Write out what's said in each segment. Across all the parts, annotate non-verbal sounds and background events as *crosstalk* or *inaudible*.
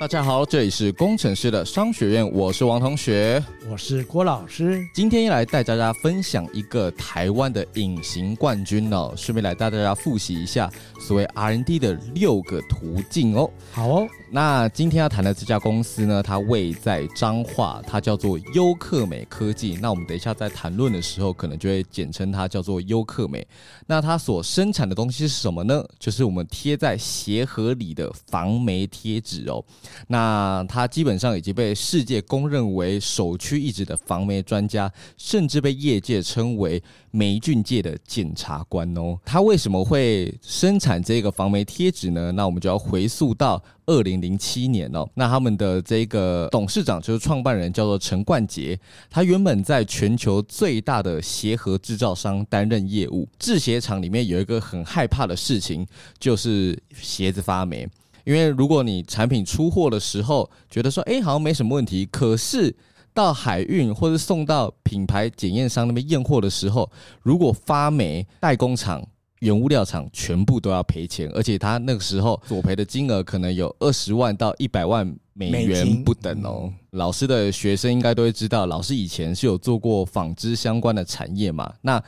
大家好，这里是工程师的商学院，我是王同学，我是郭老师。今天要来带大家分享一个台湾的隐形冠军哦，顺便来带大家复习一下所谓 R&D 的六个途径哦。好哦。那今天要谈的这家公司呢，它位在彰化，它叫做优客美科技。那我们等一下在谈论的时候，可能就会简称它叫做优客美。那它所生产的东西是什么呢？就是我们贴在鞋盒里的防霉贴纸哦。那它基本上已经被世界公认为首屈一指的防霉专家，甚至被业界称为霉菌界的检察官哦。他为什么会生产这个防霉贴纸呢？那我们就要回溯到。二零零七年哦，那他们的这个董事长就是创办人，叫做陈冠杰。他原本在全球最大的鞋盒制造商担任业务。制鞋厂里面有一个很害怕的事情，就是鞋子发霉。因为如果你产品出货的时候觉得说，哎，好像没什么问题，可是到海运或者送到品牌检验商那边验货的时候，如果发霉，代工厂。原物料厂全部都要赔钱，而且他那个时候索赔的金额可能有二十万到一百万美元不等哦。老师的学生应该都会知道，老师以前是有做过纺织相关的产业嘛。那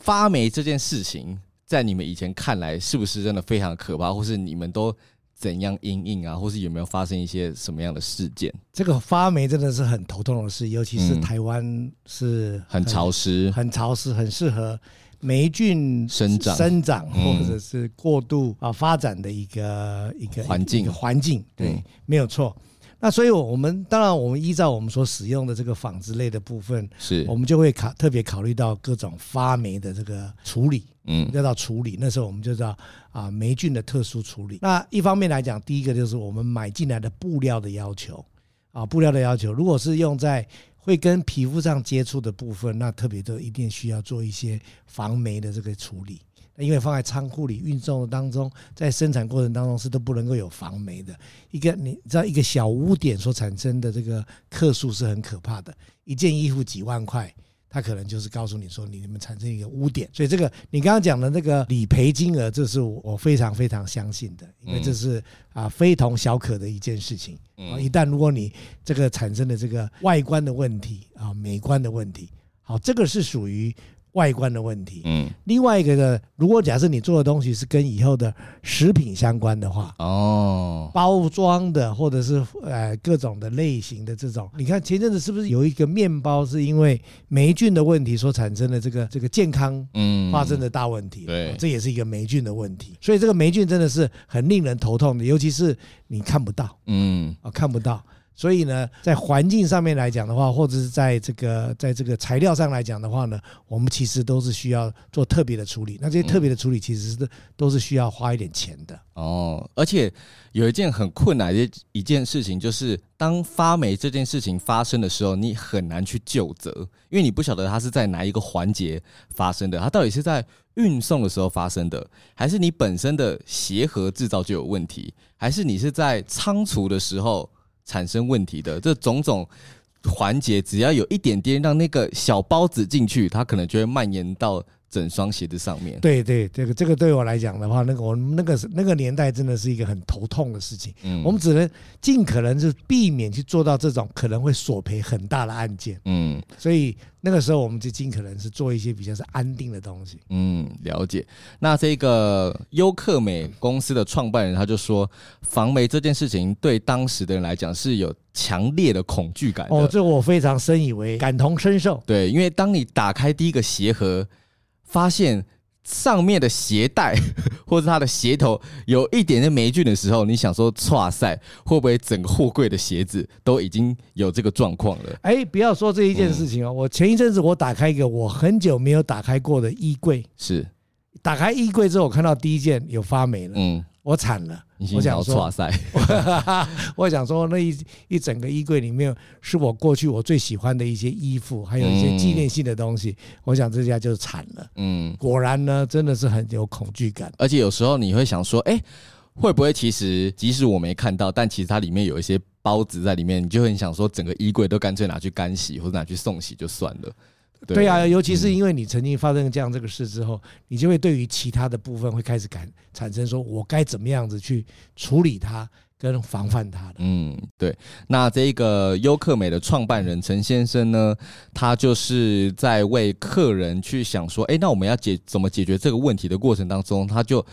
发霉这件事情，在你们以前看来，是不是真的非常可怕，或是你们都怎样阴影啊，或是有没有发生一些什么样的事件？这个发霉真的是很头痛的事，尤其是台湾是很，很潮湿，很潮湿，很适合。霉菌生长、生长或者是过度啊发展的一个一个环境环境，对，没有错。那所以，我们当然，我们依照我们所使用的这个纺织类的部分，是我们就会考特别考虑到各种发霉的这个处理，嗯，要到处理。那时候我们就知道啊，霉菌的特殊处理。那一方面来讲，第一个就是我们买进来的布料的要求啊，布料的要求，如果是用在会跟皮肤上接触的部分，那特别都一定需要做一些防霉的这个处理。因为放在仓库里运送的当中，在生产过程当中是都不能够有防霉的。一个你知道，一个小污点所产生的这个克数是很可怕的。一件衣服几万块。他可能就是告诉你说，你们产生一个污点，所以这个你刚刚讲的那个理赔金额，这是我非常非常相信的，因为这是啊非同小可的一件事情。一旦如果你这个产生的这个外观的问题啊，美观的问题，好，这个是属于。外观的问题，嗯，另外一个呢，如果假设你做的东西是跟以后的食品相关的话，哦，包装的或者是呃各种的类型的这种，你看前阵子是不是有一个面包是因为霉菌的问题所产生的这个这个健康嗯。发生的大问题，对，这也是一个霉菌的问题，所以这个霉菌真的是很令人头痛的，尤其是你看不到，嗯，啊看不到。所以呢，在环境上面来讲的话，或者是在这个在这个材料上来讲的话呢，我们其实都是需要做特别的处理。那这些特别的处理，其实是都是需要花一点钱的哦。而且有一件很困难的一件事情，就是当发霉这件事情发生的时候，你很难去究责，因为你不晓得它是在哪一个环节发生的，它到底是在运送的时候发生的，还是你本身的鞋盒制造就有问题，还是你是在仓储的时候。产生问题的这种种环节，只要有一点点让那个小包子进去，它可能就会蔓延到整双鞋子上面。对对，这个这个对我来讲的话，那个我们那个那个年代真的是一个很头痛的事情。嗯，我们只能尽可能是避免去做到这种可能会索赔很大的案件。嗯，所以。那个时候，我们就尽可能是做一些比较是安定的东西。嗯，了解。那这个优客美公司的创办人他就说，防霉这件事情对当时的人来讲是有强烈的恐惧感。哦，这我非常深以为感同身受。对，因为当你打开第一个鞋盒，发现。上面的鞋带 *laughs* 或者它的鞋头有一点点霉菌的时候，你想说，哇塞会不会整个货柜的鞋子都已经有这个状况了？哎，不要说这一件事情哦。嗯、我前一阵子我打开一个我很久没有打开过的衣柜，是打开衣柜之后，我看到第一件有发霉了。嗯。我惨了，*laughs* 我想说，我想说，那一一整个衣柜里面是我过去我最喜欢的一些衣服，还有一些纪念性的东西。我想这家就惨了。嗯，果然呢，真的是很有恐惧感。而且有时候你会想说，哎，会不会其实即使我没看到，但其实它里面有一些包子在里面，你就很想说，整个衣柜都干脆拿去干洗或者拿去送洗就算了。对啊，尤其是因为你曾经发生这样这个事之后，你就会对于其他的部分会开始感产生说，我该怎么样子去处理它。跟防范他的，嗯，对。那这个优客美的创办人陈先生呢，他就是在为客人去想说，哎，那我们要解怎么解决这个问题的过程当中，他就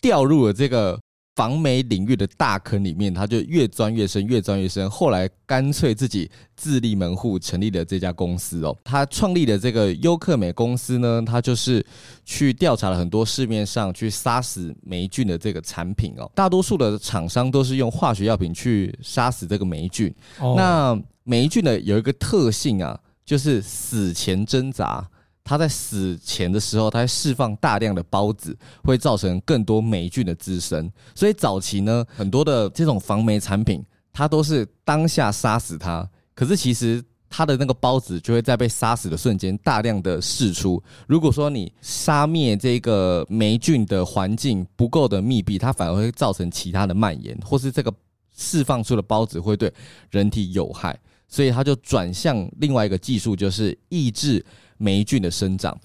掉入了这个。防媒领域的大坑里面，他就越钻越深，越钻越深。后来干脆自己自立门户，成立了这家公司哦。他创立的这个优客美公司呢，他就是去调查了很多市面上去杀死霉菌的这个产品哦。大多数的厂商都是用化学药品去杀死这个霉菌。那霉菌呢，有一个特性啊，就是死前挣扎。它在死前的时候，它会释放大量的孢子，会造成更多霉菌的滋生。所以早期呢，很多的这种防霉产品，它都是当下杀死它。可是其实它的那个孢子就会在被杀死的瞬间大量的释出。如果说你杀灭这个霉菌的环境不够的密闭，它反而会造成其他的蔓延，或是这个释放出的孢子会对人体有害。所以它就转向另外一个技术，就是抑制。霉菌的生长，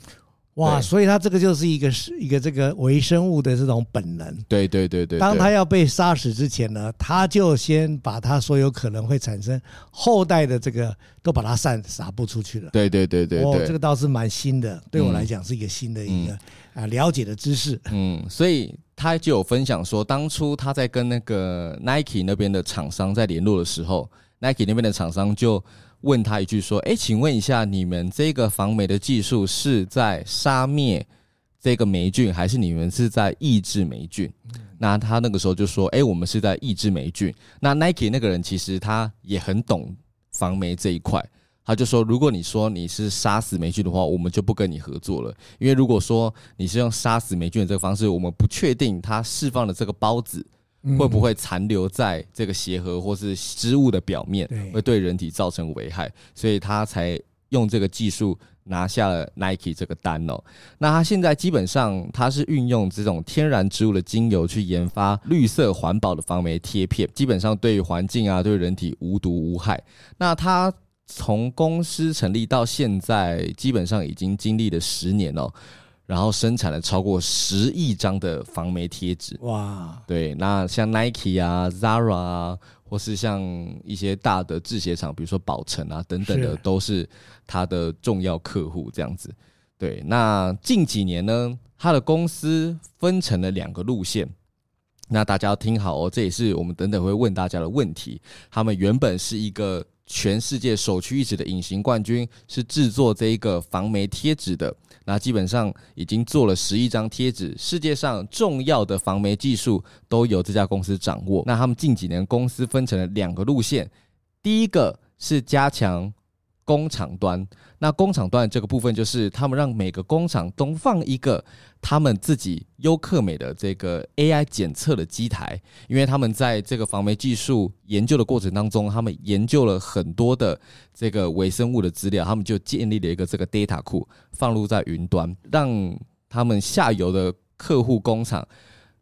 哇！所以它这个就是一个是一个这个微生物的这种本能。对对对对。当它要被杀死之前呢，它就先把它所有可能会产生后代的这个都把它散撒布出去了。对对对对。哦，这个倒是蛮新的，对我来讲是一个新的一个啊了解的知识。嗯，所以他就有分享说，当初他在跟那个 Nike 那边的厂商在联络的时候，Nike 那边的厂商就。问他一句说：“哎，请问一下，你们这个防霉的技术是在杀灭这个霉菌，还是你们是在抑制霉菌？”那他那个时候就说：“哎，我们是在抑制霉菌。”那 Nike 那个人其实他也很懂防霉这一块，他就说：“如果你说你是杀死霉菌的话，我们就不跟你合作了，因为如果说你是用杀死霉菌的这个方式，我们不确定它释放的这个孢子。”会不会残留在这个鞋盒或是织物的表面，会对人体造成危害？所以他才用这个技术拿下了 Nike 这个单哦。那他现在基本上他是运用这种天然植物的精油去研发绿色环保的防霉贴片，基本上对于环境啊，对人体无毒无害。那他从公司成立到现在，基本上已经经历了十年哦。然后生产了超过十亿张的防霉贴纸，哇！对，那像 Nike 啊、Zara 啊，或是像一些大的制鞋厂，比如说宝城啊等等的，都是他的重要客户。这样子，对。那近几年呢，他的公司分成了两个路线。那大家要听好哦，这也是我们等等会问大家的问题。他们原本是一个全世界首屈一指的隐形冠军，是制作这一个防霉贴纸的。那基本上已经做了十一张贴纸，世界上重要的防霉技术都由这家公司掌握。那他们近几年公司分成了两个路线，第一个是加强。工厂端，那工厂端这个部分就是他们让每个工厂都放一个他们自己优客美的这个 AI 检测的机台，因为他们在这个防霉技术研究的过程当中，他们研究了很多的这个微生物的资料，他们就建立了一个这个 data 库，放入在云端，让他们下游的客户工厂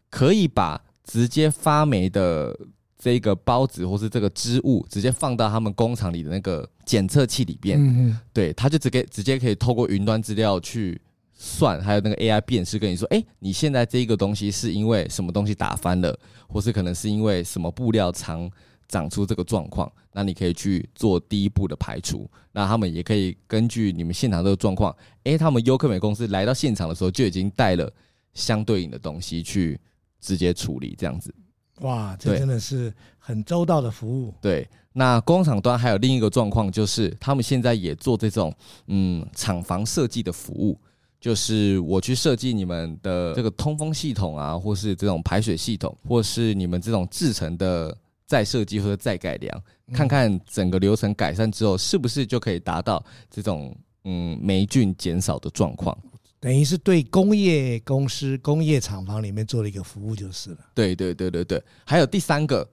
可以把直接发霉的。这个孢子或是这个织物，直接放到他们工厂里的那个检测器里边，嗯，对，他就直接直接可以透过云端资料去算，还有那个 AI 辨识，跟你说，哎，你现在这个东西是因为什么东西打翻了，或是可能是因为什么布料长长出这个状况，那你可以去做第一步的排除。那他们也可以根据你们现场这个状况，哎，他们优客美公司来到现场的时候就已经带了相对应的东西去直接处理，这样子。哇，这真的是很周到的服务。对，那工厂端还有另一个状况，就是他们现在也做这种嗯厂房设计的服务，就是我去设计你们的这个通风系统啊，或是这种排水系统，或是你们这种制成的再设计或者再改良，看看整个流程改善之后，是不是就可以达到这种嗯霉菌减少的状况。等于是对工业公司、工业厂房里面做了一个服务就是了。对对对对对，还有第三个，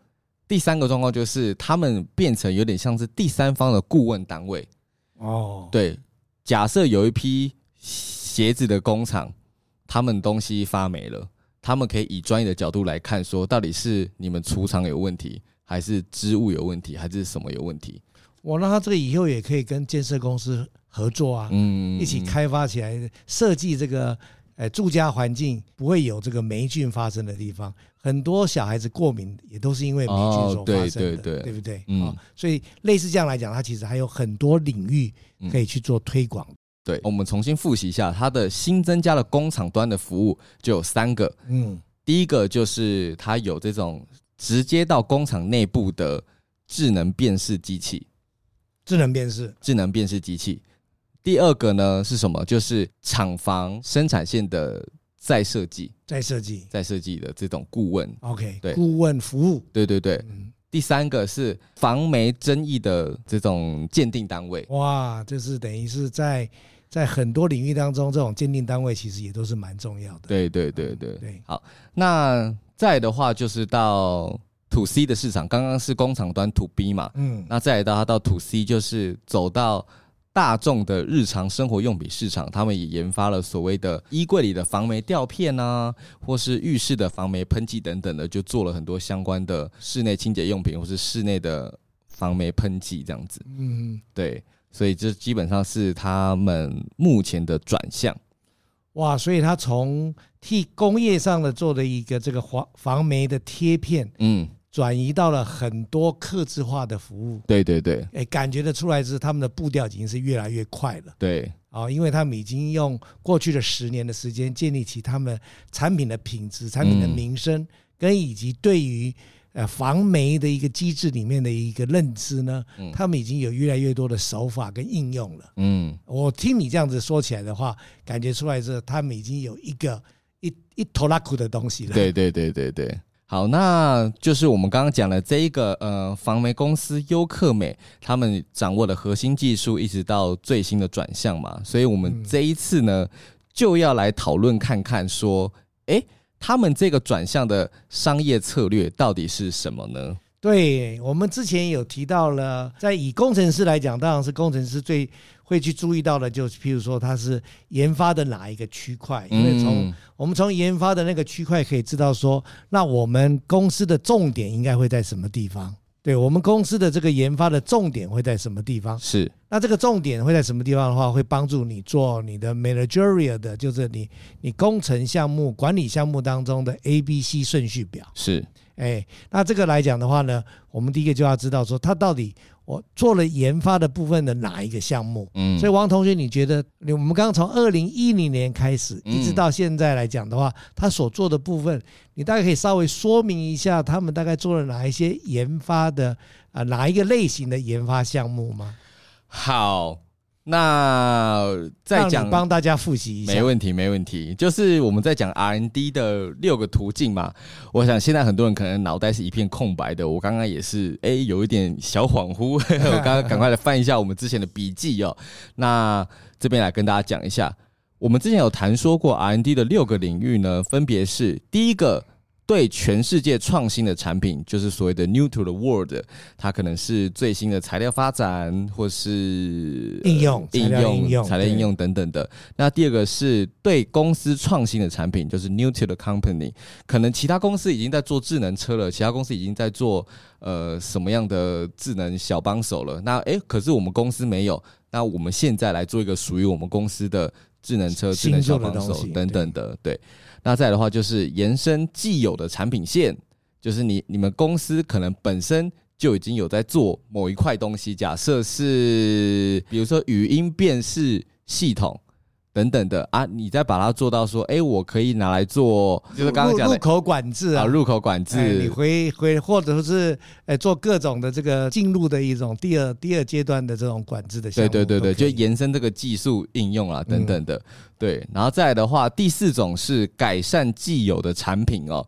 第三个状况就是他们变成有点像是第三方的顾问单位。哦，对，假设有一批鞋子的工厂，他们东西发霉了，他们可以以专业的角度来看，说到底是你们储藏有问题，还是织物有问题，还是什么有问题？我那他这个以后也可以跟建设公司合作啊，嗯，一起开发起来，设计这个呃住家环境不会有这个霉菌发生的地方。很多小孩子过敏也都是因为霉菌所发生的，哦、对，对，对，对不对？嗯，所以类似这样来讲，它其实还有很多领域可以去做推广。对，我们重新复习一下，它的新增加的工厂端的服务就有三个。嗯，第一个就是它有这种直接到工厂内部的智能辨识机器，智能辨识，智能辨识机器。第二个呢是什么？就是厂房生产线的再设计、再设计、再设计的这种顾问。OK，对，顾问服务。对对对。嗯第三个是防霉争议的这种鉴定单位，哇，就是等于是在在很多领域当中，这种鉴定单位其实也都是蛮重要的。对对对对对。好，那再的话就是到 To C 的市场，刚刚是工厂端 To B 嘛，嗯，那再来到它到 To C 就是走到。大众的日常生活用品市场，他们也研发了所谓的衣柜里的防霉吊片啊，或是浴室的防霉喷剂等等的，就做了很多相关的室内清洁用品，或是室内的防霉喷剂这样子。嗯，对，所以这基本上是他们目前的转向。哇，所以他从替工业上的做的一个这个防防霉的贴片，嗯。转移到了很多客制化的服务，对对对，哎，感觉得出来是他们的步调已经是越来越快了，对，啊，因为他们已经用过去的十年的时间建立起他们产品的品质、产品的名声，跟以及对于呃防霉的一个机制里面的一个认知呢，他们已经有越来越多的手法跟应用了。嗯，我听你这样子说起来的话，感觉出来是他们已经有一个一一头拉苦的东西了。对对对对对。好，那就是我们刚刚讲的这一个呃，防霉公司优客美，他们掌握的核心技术，一直到最新的转向嘛，所以我们这一次呢，就要来讨论看看，说，哎，他们这个转向的商业策略到底是什么呢？对，我们之前有提到了，在以工程师来讲，当然是工程师最会去注意到的，就是譬如说它是研发的哪一个区块，因为从我们从研发的那个区块可以知道说，那我们公司的重点应该会在什么地方？对，我们公司的这个研发的重点会在什么地方？是，那这个重点会在什么地方的话，会帮助你做你的 managerial 的，就是你你工程项目管理项目当中的 A B C 顺序表。是。哎，那这个来讲的话呢，我们第一个就要知道说，它到底我做了研发的部分的哪一个项目？嗯，所以王同学，你觉得我们刚刚从二零一零年开始一直到现在来讲的话，他所做的部分，你大概可以稍微说明一下，他们大概做了哪一些研发的啊，哪一个类型的研发项目吗？好。那再讲，帮大家复习一下，没问题，没问题。就是我们在讲 R N D 的六个途径嘛。我想现在很多人可能脑袋是一片空白的，我刚刚也是，哎，有一点小恍惚。*laughs* 我刚刚赶快来翻一下我们之前的笔记哦。那这边来跟大家讲一下，我们之前有谈说过 R N D 的六个领域呢，分别是第一个。对全世界创新的产品，就是所谓的 new to the world，它可能是最新的材料发展，或是应用、应用、材料应用等等的。那第二个是对公司创新的产品，就是 new to the company，可能其他公司已经在做智能车了，其他公司已经在做呃什么样的智能小帮手了。那诶，可是我们公司没有，那我们现在来做一个属于我们公司的智能车、智能小帮手等等的，对。那再的话，就是延伸既有的产品线，就是你你们公司可能本身就已经有在做某一块东西，假设是比如说语音辨识系统。等等的啊，你再把它做到说，哎，我可以拿来做，就是刚刚讲的入口管制啊，入口管制，你回回或者说是，哎，做各种的这个进入的一种第二第二阶段的这种管制的项目，对对对对，就延伸这个技术应用啊，等等的，对，然后再来的话，第四种是改善既有的产品哦，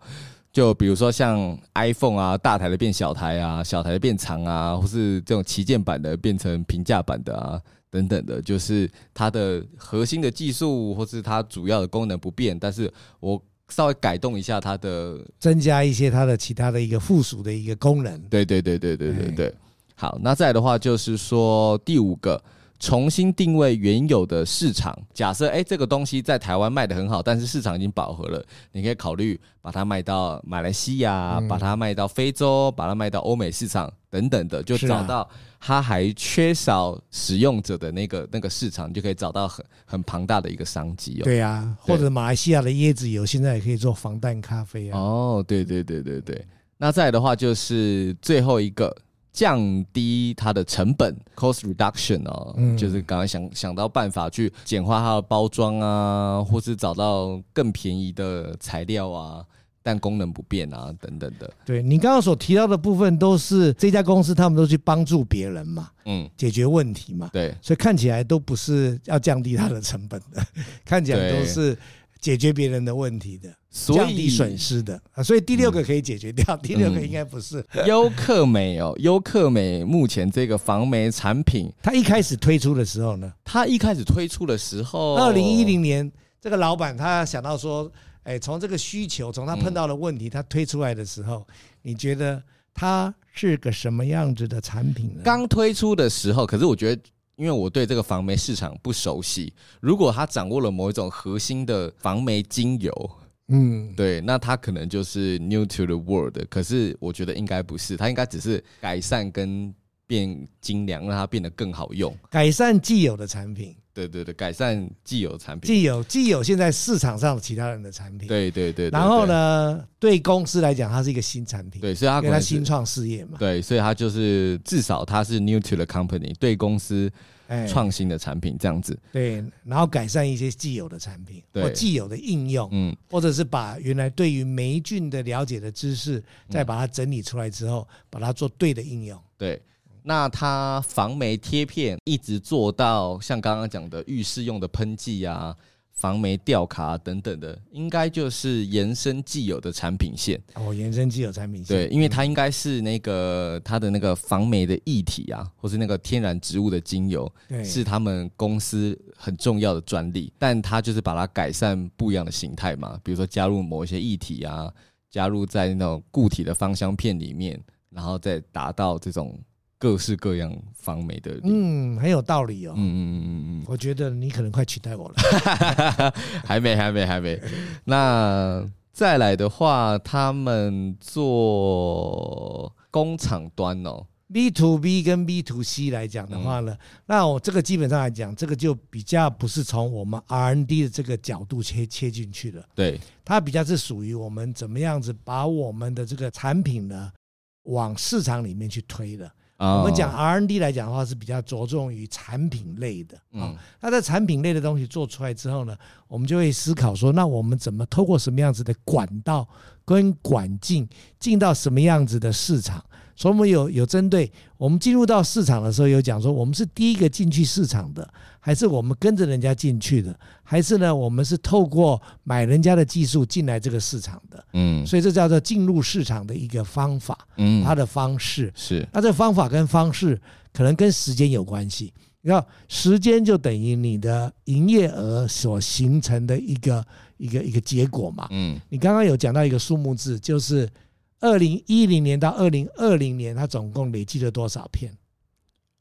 就比如说像 iPhone 啊，大台的变小台啊，小台的变长啊，或是这种旗舰版的变成平价版的啊。等等的，就是它的核心的技术，或是它主要的功能不变，但是我稍微改动一下它的，增加一些它的其他的一个附属的一个功能。对对对对对对对。好，那再来的话就是说第五个，重新定位原有的市场。假设哎，这个东西在台湾卖的很好，但是市场已经饱和了，你可以考虑把它卖到马来西亚，嗯、把它卖到非洲，把它卖到欧美市场等等的，就找到它还缺少使用者的那个那个市场，就可以找到很很庞大的一个商机哦。对啊，或者马来西亚的椰子油现在也可以做防弹咖啡啊。哦，对对对对对。那再来的话就是最后一个。降低它的成本，cost reduction 哦，嗯、就是刚刚想想到办法去简化它的包装啊，或是找到更便宜的材料啊，但功能不变啊，等等的。对，你刚刚所提到的部分，都是这家公司他们都去帮助别人嘛，嗯，解决问题嘛，对，所以看起来都不是要降低它的成本的，*laughs* 看起来都是。解决别人的问题的，降低损失的啊，所以第六个可以解决掉，第六个应该不是优客美哦。*laughs* 优客美目前这个防霉产品，它一开始推出的时候呢，它一开始推出的时候，二零一零年，这个老板他想到说，哎，从这个需求，从他碰到的问题，他推出来的时候，你觉得它是个什么样子的产品呢？刚推出的时候，可是我觉得。因为我对这个防霉市场不熟悉，如果他掌握了某一种核心的防霉精油，嗯，对，那他可能就是 new to the world。可是我觉得应该不是，他应该只是改善跟变精良，让它变得更好用，改善既有的产品。对对对，改善既有产品，既有既有现在市场上其他人的产品，对对对，对。然后呢，对。公司来讲，它是一个新产品，对，所以它可能新创事业嘛，对，所以它就是至少它是 new to the company，对公司创新的产品这样子，对，然后改善一些既有的产品或既有的应用，嗯，或者是把原来对于霉菌的了解的知识，再把它整理出来之后，把它做对的应用，对。那它防霉贴片一直做到像刚刚讲的浴室用的喷剂啊、防霉吊卡等等的，应该就是延伸既有的产品线。哦，延伸既有产品线。对，因为它应该是那个它的那个防霉的液体啊，或是那个天然植物的精油，是他们公司很重要的专利。但它就是把它改善不一样的形态嘛，比如说加入某一些液体啊，加入在那种固体的芳香片里面，然后再达到这种。各式各样防美的，嗯，很有道理哦。嗯嗯嗯嗯嗯，我觉得你可能快取代我了。*laughs* 还没，还没，还没。那再来的话，他们做工厂端哦，B to B 跟 B to C 来讲的话呢，嗯、那我这个基本上来讲，这个就比较不是从我们 R N D 的这个角度切切进去的。对，它比较是属于我们怎么样子把我们的这个产品呢往市场里面去推的。我们讲 R&D 来讲的话，是比较着重于产品类的。啊，那在产品类的东西做出来之后呢，我们就会思考说，那我们怎么透过什么样子的管道跟管径进到什么样子的市场？所以我们有有针对我们进入到市场的时候，有讲说我们是第一个进去市场的，还是我们跟着人家进去的，还是呢我们是透过买人家的技术进来这个市场的？嗯，所以这叫做进入市场的一个方法，嗯，它的方式是。那这方法跟方式可能跟时间有关系，你看时间就等于你的营业额所形成的一个一个一个结果嘛。嗯，你刚刚有讲到一个数目字，就是。二零一零年到二零二零年，它总共累计了多少片？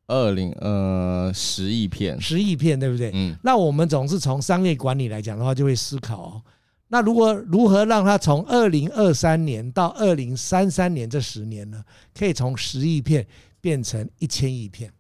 二零呃十亿片，十亿片，对不对？嗯。那我们总是从商业管理来讲的话，就会思考哦，那如果如何让它从二零二三年到二零三三年这十年呢，可以从十亿片变成一千亿片？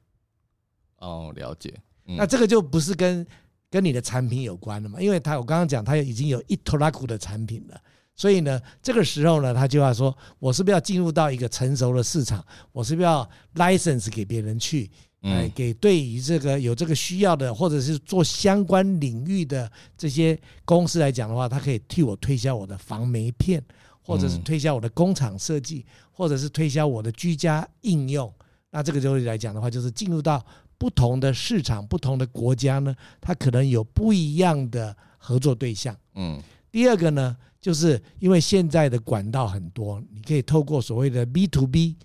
哦，了解。嗯。那这个就不是跟跟你的产品有关了嘛？因为它我刚刚讲，它已经有一拖拉库的产品了。所以呢，这个时候呢，他就要说，我是不是要进入到一个成熟的市场？我是不是要 license 给别人去，来给对于这个有这个需要的，或者是做相关领域的这些公司来讲的话，他可以替我推销我的防霉片，或者是推销我的工厂设计，或者是推销我的居家应用。那这个就来讲的话，就是进入到不同的市场、不同的国家呢，它可能有不一样的合作对象。嗯，第二个呢。就是因为现在的管道很多，你可以透过所谓的 B to B、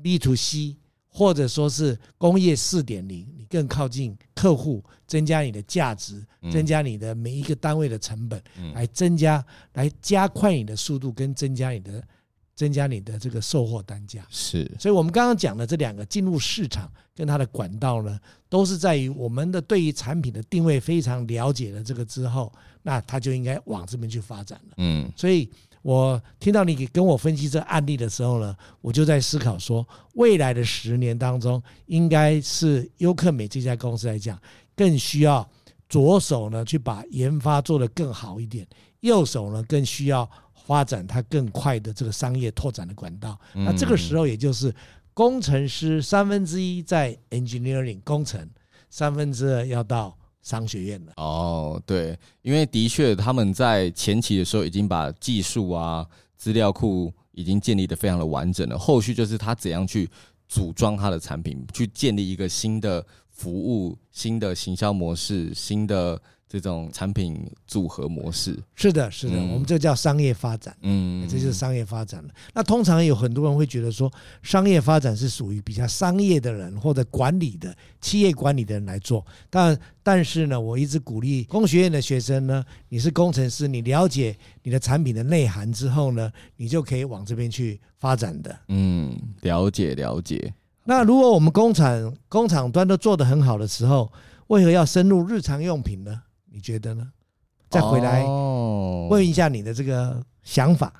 B to C，或者说是工业四点零，你更靠近客户，增加你的价值，增加你的每一个单位的成本，来增加、来加快你的速度，跟增加你的增加你的这个售货单价。是，所以我们刚刚讲的这两个进入市场跟它的管道呢，都是在于我们的对于产品的定位非常了解了这个之后，那他就应该往这边去发展了。嗯，所以我听到你跟我分析这案例的时候呢，我就在思考说，未来的十年当中，应该是优客美这家公司来讲，更需要左手呢去把研发做得更好一点，右手呢更需要。发展它更快的这个商业拓展的管道，那这个时候也就是工程师三分之一在 engineering 工程，三分之二要到商学院了。哦，对，因为的确他们在前期的时候已经把技术啊、资料库已经建立的非常的完整了，后续就是他怎样去组装他的产品，去建立一个新的服务、新的行销模式、新的。这种产品组合模式是的，是的，我们这叫商业发展，嗯，这就是商业发展了。那通常有很多人会觉得说，商业发展是属于比较商业的人或者管理的企业管理的人来做。但但是呢，我一直鼓励工学院的学生呢，你是工程师，你了解你的产品的内涵之后呢，你就可以往这边去发展的。嗯，了解了解。那如果我们工厂工厂端都做得很好的时候，为何要深入日常用品呢？你觉得呢？再回来问一下你的这个想法。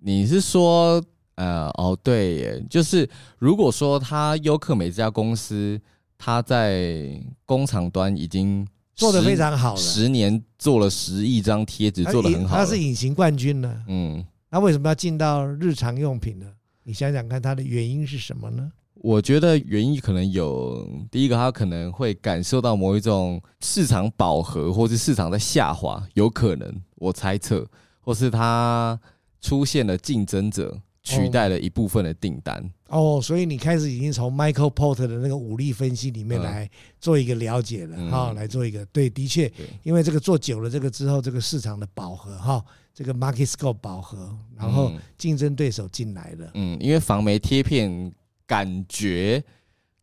你是说，呃，哦，对耶，就是如果说他优客美这家公司，他在工厂端已经做得非常好了，十年做了十亿张贴纸，做得很好，他是隐形冠军呢。嗯，那为什么要进到日常用品呢？你想想看，它的原因是什么呢？我觉得原因可能有，第一个他可能会感受到某一种市场饱和，或是市场在下滑，有可能我猜测，或是他出现了竞争者取代了一部分的订单。哦，所以你开始已经从 Michael Porter 的那个武力分析里面来做一个了解了哈，来做一个对，的确，因为这个做久了这个之后，这个市场的饱和哈，这个 Market Scope 饱和，然后竞争对手进来了。嗯，因为防霉贴片。感觉，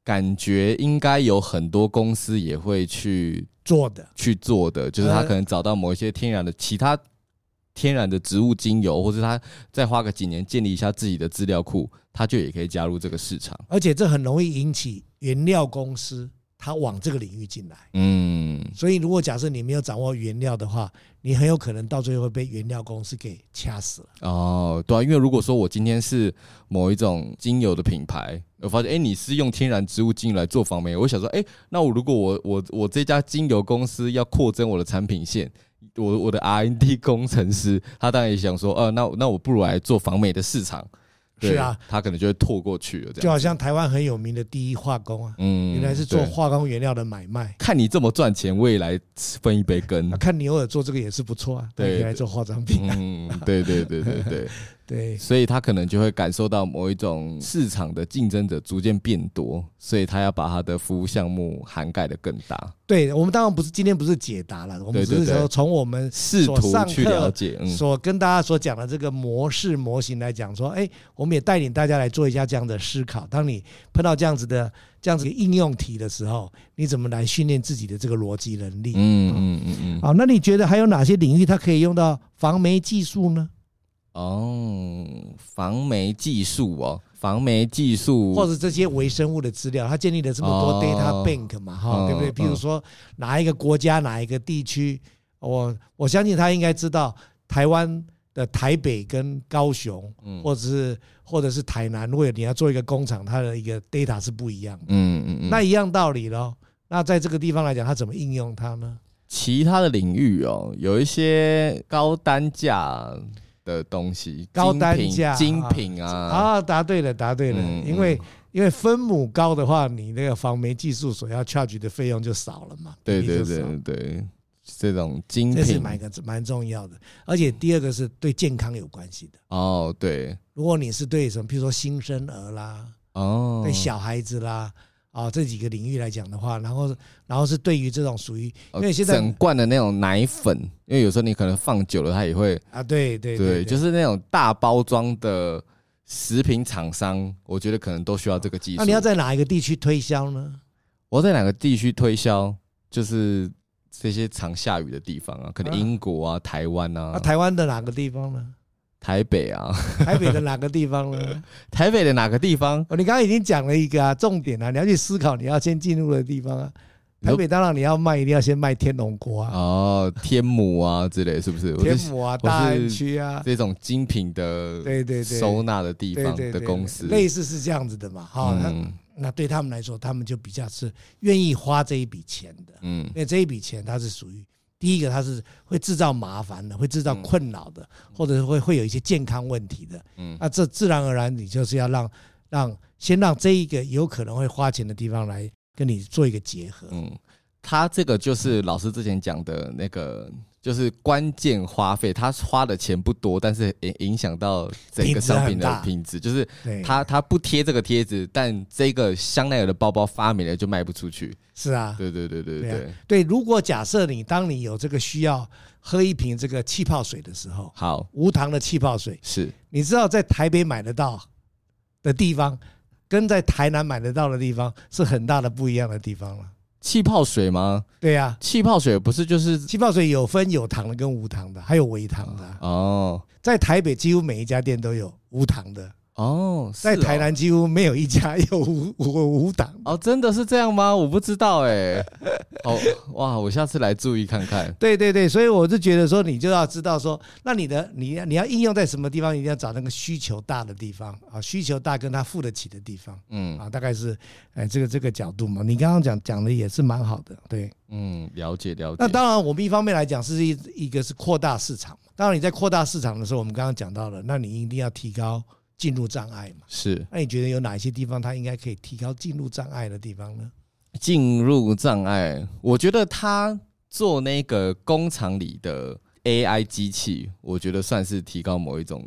感觉应该有很多公司也会去做的，去做的，就是他可能找到某一些天然的其他天然的植物精油，或者他再花个几年建立一下自己的资料库，他就也可以加入这个市场。而且这很容易引起原料公司他往这个领域进来。嗯，所以如果假设你没有掌握原料的话，你很有可能到最后会被原料公司给掐死了。哦，对啊，因为如果说我今天是某一种精油的品牌，我发现哎，你是用天然植物精油来做防霉，我想说，哎，那我如果我我我这家精油公司要扩增我的产品线，我我的 R&D 工程师他当然也想说，呃，那那我不如来做防霉的市场。是啊，他可能就会拓过去了，这样。就好像台湾很有名的第一化工啊，嗯，原来是做化工原料的买卖。看你这么赚钱，我也来分一杯羹。看你偶尔做这个也是不错啊，对，原来做化妆品。啊嗯，对对对对对。*laughs* 对，所以他可能就会感受到某一种市场的竞争者逐渐变多，所以他要把他的服务项目涵盖的更大。对，我们当然不是今天不是解答了，我们只是说从我们试图去了解，所跟大家所讲的这个模式模型来讲，说，哎，我们也带领大家来做一下这样的思考。当你碰到这样子的这样子的应用题的时候，你怎么来训练自己的这个逻辑能力？嗯嗯嗯嗯。好，那你觉得还有哪些领域它可以用到防霉技术呢？哦，防霉技术哦，防霉技术，或者这些微生物的资料，它建立了这么多 data bank 嘛，哈、哦，对不对？比如说哪一个国家、哪一个地区，我我相信他应该知道台湾的台北跟高雄，或者是或者是台南，如果你要做一个工厂，它的一个 data 是不一样的，嗯嗯嗯，那一样道理咯。那在这个地方来讲，它怎么应用它呢？其他的领域哦，有一些高单价。的东西，高单价精品啊！啊，答对了，答对了。嗯、因为因为分母高的话，你那个防霉技术所要 charge 的费用就少了嘛。对对对对，这种精品这是蛮个蛮重要的。而且第二个是对健康有关系的。哦，对。如果你是对什么，譬如说新生儿啦，哦，对小孩子啦。啊，这几个领域来讲的话，然后，然后是对于这种属于，因为现在整罐的那种奶粉，因为有时候你可能放久了，它也会啊，对对对，对，就是那种大包装的食品厂商，我觉得可能都需要这个技术。那你要在哪一个地区推销呢？我在哪个地区推销？就是这些常下雨的地方啊，可能英国啊、台湾啊。那台湾的哪个地方呢？台北啊，台北的哪个地方呢？*laughs* 台北的哪个地方？哦，你刚刚已经讲了一个啊，重点啊，你要去思考你要先进入的地方啊。台北当然你要卖，一定要先卖天龙国啊。哦，天母啊之类，是不是？天母啊，大安区啊，这种精品的，对对对，收纳的地方的公司，类似是这样子的嘛。哈，那那对他们来说，他们就比较是愿意花这一笔钱的。嗯，因为这一笔钱它是属于。第一个，它是会制造麻烦的，会制造困扰的，或者是会会有一些健康问题的。嗯，那这自然而然，你就是要让让先让这一个有可能会花钱的地方来跟你做一个结合。嗯，他这个就是老师之前讲的那个。就是关键花费，他花的钱不多，但是影影响到整个商品的品质。就是他他不贴这个贴纸，但这个香奈儿的包包发霉了就卖不出去。是啊，对对对对对对，对。如果假设你当你有这个需要喝一瓶这个气泡水的时候，好，无糖的气泡水是，你知道在台北买得到的地方，跟在台南买得到的地方是很大的不一样的地方了。气泡水吗？对呀，气泡水不是就是气泡水有分有糖的跟无糖的，还有微糖的哦。在台北几乎每一家店都有无糖的。哦，在台南几乎没有一家有五五五档哦，真的是这样吗？我不知道哎。*laughs* 哦哇，我下次来注意看看。对对对，所以我就觉得说，你就要知道说，那你的你你要应用在什么地方，一定要找那个需求大的地方啊，需求大跟他付得起的地方。嗯啊，大概是哎这个这个角度嘛。你刚刚讲讲的也是蛮好的，对，嗯，了解了解。那当然，我们一方面来讲是一一个是扩大市场。当然你在扩大市场的时候，我们刚刚讲到了，那你一定要提高。进入障碍嘛，是。那你觉得有哪些地方它应该可以提高进入障碍的地方呢？进入障碍，我觉得他做那个工厂里的 AI 机器，我觉得算是提高某一种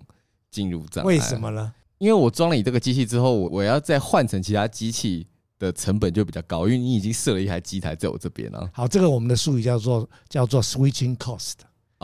进入障碍。为什么呢？因为我装了你这个机器之后，我我要再换成其他机器的成本就比较高，因为你已经设了一台机台在我这边了。好，这个我们的术语叫做叫做 switching cost。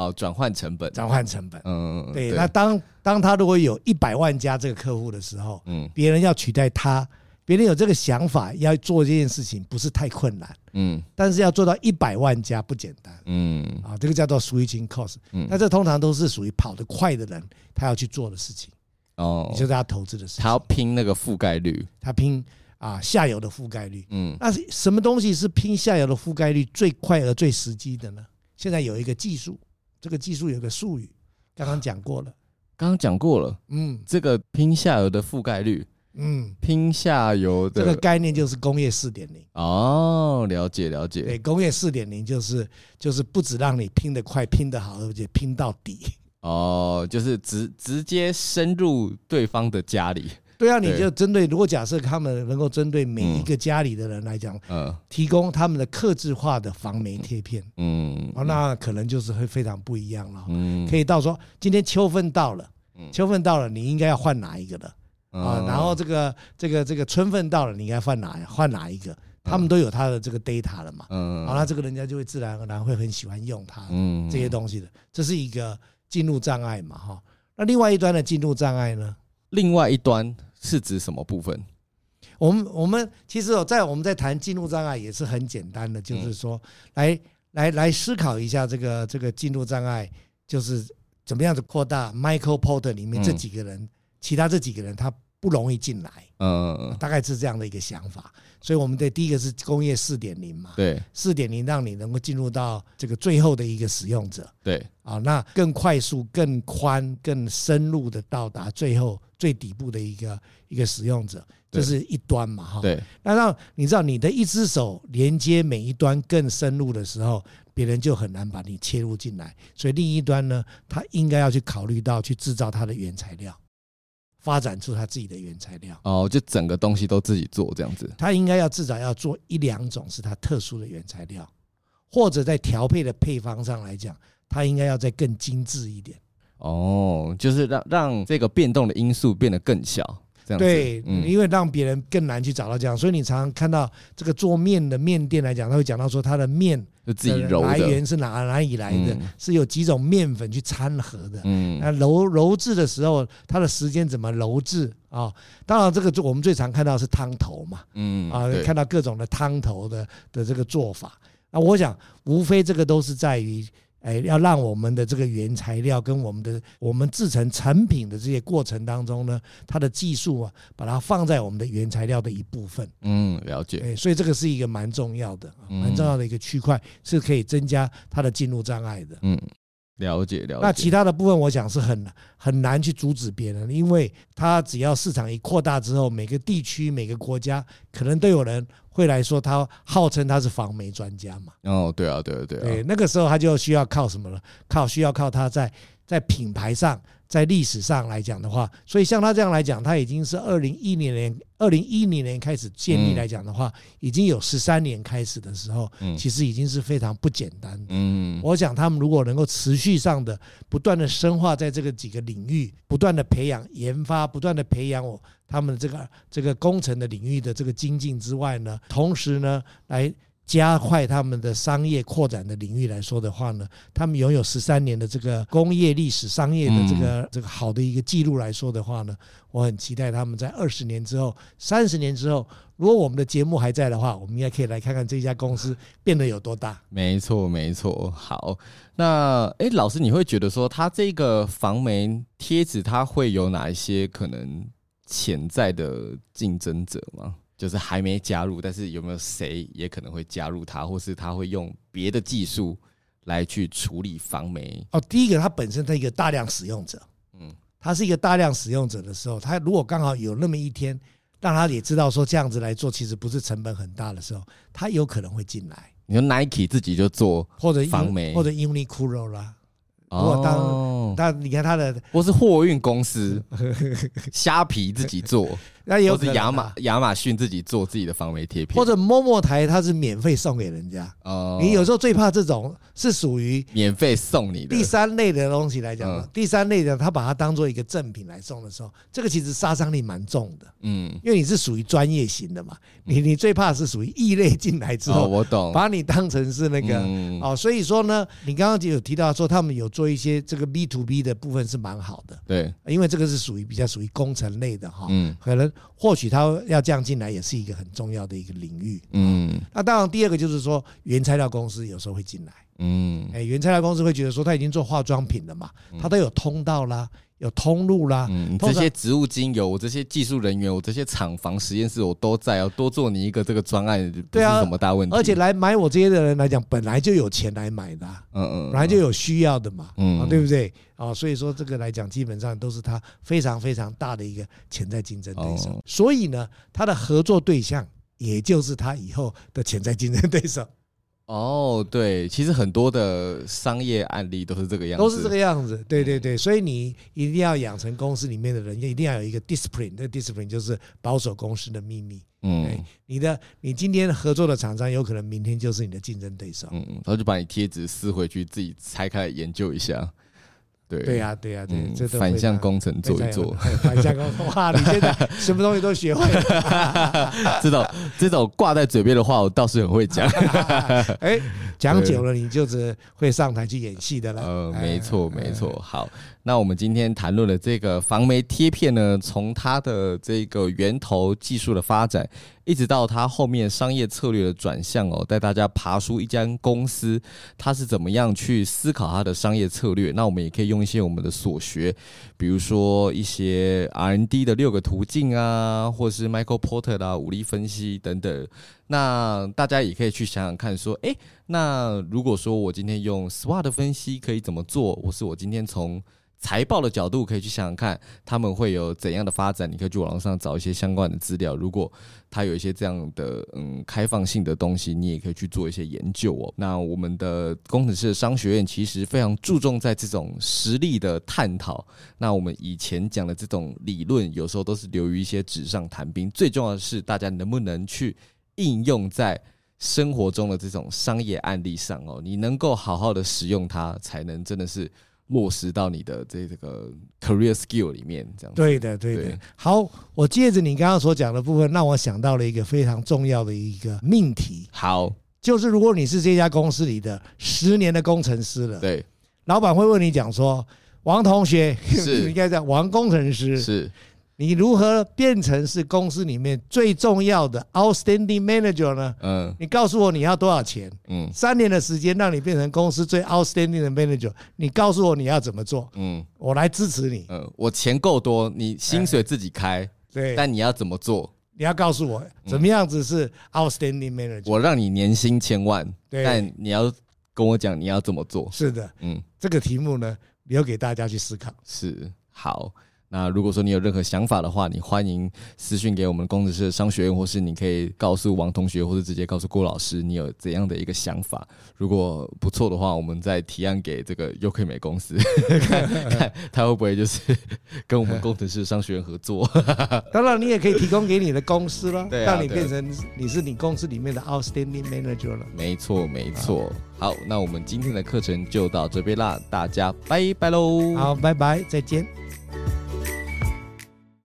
哦，转换成本，转换成本，嗯嗯，对。那当当他如果有一百万家这个客户的时候，嗯，别人要取代他，别人有这个想法要做这件事情，不是太困难，嗯，但是要做到一百万家不简单，嗯，啊，这个叫做 switching cost，嗯，那这通常都是属于跑得快的人他要去做的事情，哦，就是他投资的事情，他要拼那个覆盖率，他拼啊下游的覆盖率，嗯，那什么东西是拼下游的覆盖率最快而最实际的呢？现在有一个技术。这个技术有个术语，刚刚讲过了，*sighs* 刚刚讲过了，嗯，这个拼下游的覆盖率，嗯，拼下游的这个概念就是工业四点零。哦，了解了解，对，工业四点零就是就是不止让你拼得快、拼得好，而且拼到底。哦，就是直直接深入对方的家里。对啊，你就针对，如果假设他们能够针对每一个家里的人来讲，嗯，提供他们的克制化的防霉贴片，嗯，哦，那可能就是会非常不一样了，嗯，可以到说今天秋分到了，秋分到了，你应该要换哪一个的？啊？然后这个这个这个春分到了，你应该换哪换哪一个？他们都有他的这个 data 了嘛，嗯，好，那这个人家就会自然而然会很喜欢用它，嗯，这些东西的，这是一个进入障碍嘛，哈。那另外一端的进入障碍呢？另外一端。是指什么部分？我们我们其实在我们在谈进入障碍也是很简单的，就是说来来来思考一下这个这个进入障碍，就是怎么样子扩大 Michael Porter 里面这几个人，其他这几个人他不容易进来，嗯，大概是这样的一个想法。所以我们的第一个是工业四点零嘛，对，四点零让你能够进入到这个最后的一个使用者，对，啊，那更快速、更宽、更深入的到达最后最底部的一个一个使用者，这是一端嘛，哈，对。那让你知道你的一只手连接每一端更深入的时候，别人就很难把你切入进来。所以另一端呢，他应该要去考虑到去制造它的原材料。发展出他自己的原材料哦，就整个东西都自己做这样子。他应该要至少要做一两种是他特殊的原材料，或者在调配的配方上来讲，他应该要再更精致一点。哦，就是让让这个变动的因素变得更小，这样子。对，因为让别人更难去找到这样，所以你常常看到这个做面的面店来讲，他会讲到说他的面。自己揉的来源是哪哪里来的？是有几种面粉去掺和的。嗯，那揉揉制的时候，它的时间怎么揉制啊？当然，这个我们最常看到是汤头嘛。嗯啊，看到各种的汤头的的这个做法。那我想，无非这个都是在于哎，要让我们的这个原材料跟我们的我们制成成品的这些过程当中呢，它的技术啊，把它放在我们的原材料的一部分。嗯，了解。哎，所以这个是一个蛮重要的、蛮重要的一个区块，是可以增加它的进入障碍的。嗯。了解了解，那其他的部分，我想是很很难去阻止别人，因为他只要市场一扩大之后，每个地区、每个国家可能都有人会来说，他号称他是防媒专家嘛。哦，对啊，对啊，对啊。对，那个时候他就需要靠什么了？靠需要靠他在在品牌上。在历史上来讲的话，所以像他这样来讲，他已经是二零一零年、二零一零年开始建立来讲的话，已经有十三年开始的时候，其实已经是非常不简单的。嗯，我想他们如果能够持续上的不断的深化在这个几个领域，不断的培养研发，不断的培养我他们这个这个工程的领域的这个精进之外呢，同时呢来。加快他们的商业扩展的领域来说的话呢，他们拥有十三年的这个工业历史、商业的这个这个好的一个记录来说的话呢，我很期待他们在二十年之后、三十年之后，如果我们的节目还在的话，我们应该可以来看看这家公司变得有多大。没错，没错。好，那哎，老师，你会觉得说，它这个防霉贴纸，它会有哪一些可能潜在的竞争者吗？就是还没加入，但是有没有谁也可能会加入它，或是他会用别的技术来去处理防霉？哦，第一个，他本身是一个大量使用者，嗯，他是一个大量使用者的时候，他如果刚好有那么一天，让他也知道说这样子来做其实不是成本很大的时候，他有可能会进来。你说 Nike 自己就做或者防霉，或者 Uniqlo 啦。如果当，但你看他的，或是货运公司，虾皮自己做，那有或是亚马亚马逊自己做自己的防伪贴片，或者 Momo 台它是免费送给人家。哦，你有时候最怕这种是属于免费送你的。第三类的东西来讲，第三类的他把它当做一个赠品来送的时候，这个其实杀伤力蛮重的。嗯，因为你是属于专业型的嘛，你你最怕是属于异类进来之后，我懂，把你当成是那个哦，所以说呢，你刚刚就有提到说他们有。做一些这个 B to B 的部分是蛮好的，对，因为这个是属于比较属于工程类的哈，嗯，可能或许他要这样进来也是一个很重要的一个领域，嗯，那当然第二个就是说原材料公司有时候会进来，嗯，哎，原材料公司会觉得说他已经做化妆品了嘛，他都有通道啦。有通路啦，嗯，这些植物精油，我这些技术人员，我这些厂房实验室，我都在，要多做你一个这个专案，不是什么大问题。而且来买我这些的人来讲，本来就有钱来买的，嗯嗯，本来就有需要的嘛，嗯，对不对？啊，所以说这个来讲，基本上都是他非常非常大的一个潜在竞争对手。所以呢，他的合作对象也就是他以后的潜在竞争对手。哦，对，其实很多的商业案例都是这个样子，都是这个样子，对对对，所以你一定要养成公司里面的人，一定要有一个 discipline，那 discipline 就是保守公司的秘密。嗯，你的你今天合作的厂商，有可能明天就是你的竞争对手。嗯，然后就把你贴纸撕回去，自己拆开来研究一下。对对呀，对呀，对，这反向工程做一做。反向工程，哇，你现在 *laughs* 什么东西都学会了。*laughs* 这种这种挂在嘴边的话，我倒是很会讲。*laughs* 哎，讲久了，你就是会上台去演戏的了。呃，没错，没错。好，那我们今天谈论的这个防霉贴片呢，从它的这个源头技术的发展。一直到它后面商业策略的转向哦，带大家爬出一家公司，它是怎么样去思考它的商业策略？那我们也可以用一些我们的所学，比如说一些 R&D 的六个途径啊，或是 Michael Porter 的五力分析等等。那大家也可以去想想看，说，诶，那如果说我今天用 SWOT 分析可以怎么做？或是我今天从财报的角度可以去想想看，他们会有怎样的发展？你可以去网上找一些相关的资料。如果它有一些这样的嗯开放性的东西，你也可以去做一些研究哦。那我们的工程师的商学院其实非常注重在这种实例的探讨。那我们以前讲的这种理论，有时候都是流于一些纸上谈兵。最重要的是，大家能不能去应用在生活中的这种商业案例上哦？你能够好好的使用它，才能真的是。落实到你的这这个 career skill 里面，这样对的，对的。好，我借着你刚刚所讲的部分，让我想到了一个非常重要的一个命题。好，就是如果你是这家公司里的十年的工程师了，对，老板会问你讲说，王同学，*laughs* 是。应该叫王工程师，是你如何变成是公司里面最重要的 outstanding manager 呢？嗯，你告诉我你要多少钱？嗯，三年的时间让你变成公司最 outstanding 的 manager，你告诉我你要怎么做？嗯，我来支持你。嗯，我钱够多，你薪水自己开。对，但你要怎么做？你要告诉我怎么样子是 outstanding manager。我让你年薪千万，对，但你要跟我讲你要怎么做。是的，嗯，这个题目呢，留给大家去思考。是，好。那如果说你有任何想法的话，你欢迎私讯给我们工程师的商学院，或是你可以告诉王同学，或者直接告诉郭老师你有怎样的一个想法。如果不错的话，我们再提案给这个优客美公司，*laughs* 看看他会不会就是跟我们工程师商学院合作。当然，你也可以提供给你的公司了，对啊，让你变成你是你公司里面的 outstanding manager 了。没错，没错。好，那我们今天的课程就到这边啦，大家拜拜喽。好，拜拜，再见。